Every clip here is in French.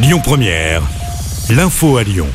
Lyon Première, l'info à Lyon.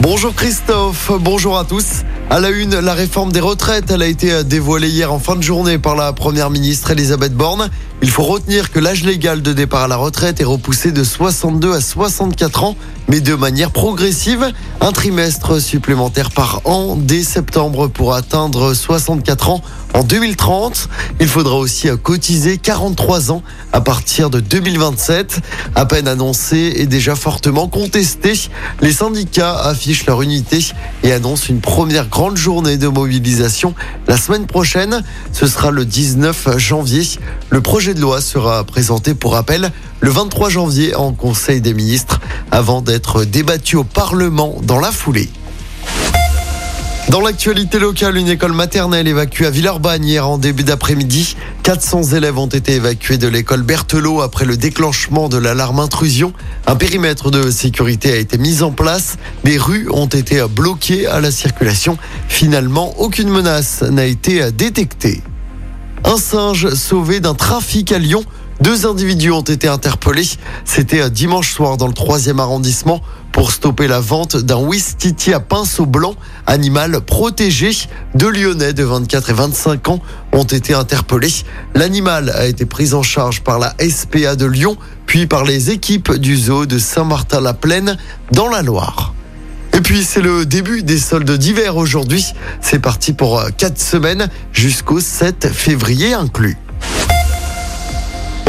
Bonjour Christophe, bonjour à tous. À la une, la réforme des retraites, elle a été dévoilée hier en fin de journée par la première ministre Elisabeth Borne. Il faut retenir que l'âge légal de départ à la retraite est repoussé de 62 à 64 ans, mais de manière progressive. Un trimestre supplémentaire par an dès septembre pour atteindre 64 ans en 2030. Il faudra aussi cotiser 43 ans à partir de 2027. À peine annoncé et déjà fortement contesté, les syndicats affichent leur unité et annoncent une première grande journée de mobilisation la semaine prochaine. Ce sera le 19 janvier. Le projet de loi sera présenté pour rappel le 23 janvier en Conseil des ministres avant d'être débattu au Parlement dans la foulée. Dans l'actualité locale, une école maternelle évacuée à Villeurbanne hier en début d'après-midi. 400 élèves ont été évacués de l'école Berthelot après le déclenchement de l'alarme intrusion. Un périmètre de sécurité a été mis en place. Des rues ont été bloquées à la circulation. Finalement, aucune menace n'a été détectée. Un singe sauvé d'un trafic à Lyon. Deux individus ont été interpellés. C'était dimanche soir dans le troisième arrondissement pour stopper la vente d'un Ouistiti à pinceau blanc, animal protégé. Deux Lyonnais de 24 et 25 ans ont été interpellés. L'animal a été pris en charge par la SPA de Lyon, puis par les équipes du zoo de Saint-Martin-la-Plaine dans la Loire. Et puis c'est le début des soldes d'hiver aujourd'hui. C'est parti pour quatre semaines jusqu'au 7 février inclus.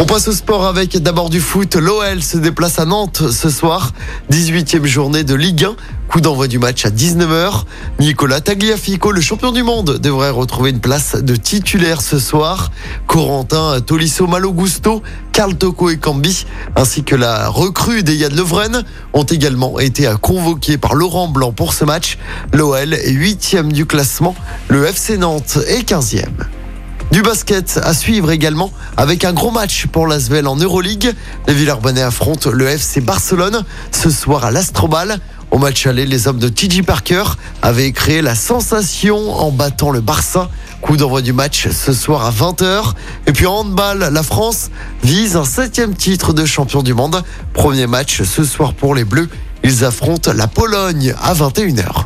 On passe au sport avec d'abord du foot. L'OL se déplace à Nantes ce soir. 18e journée de Ligue 1. Coup d'envoi du match à 19h. Nicolas Tagliafico, le champion du monde, devrait retrouver une place de titulaire ce soir. Corentin Tolisso Malogusto, Carl Toko et Cambi, ainsi que la recrue des Yann Levren, ont également été convoqués par Laurent Blanc pour ce match. L'OL est 8e du classement. Le FC Nantes est 15e. Du basket à suivre également avec un gros match pour l'Asvel en Euroleague. Les Villarbonnais affrontent le FC Barcelone ce soir à l'Astrobal. Au match aller, les hommes de TJ Parker avaient créé la sensation en battant le Barça. Coup d'envoi du match ce soir à 20h. Et puis en handball, la France vise un septième titre de champion du monde. Premier match ce soir pour les Bleus. Ils affrontent la Pologne à 21h.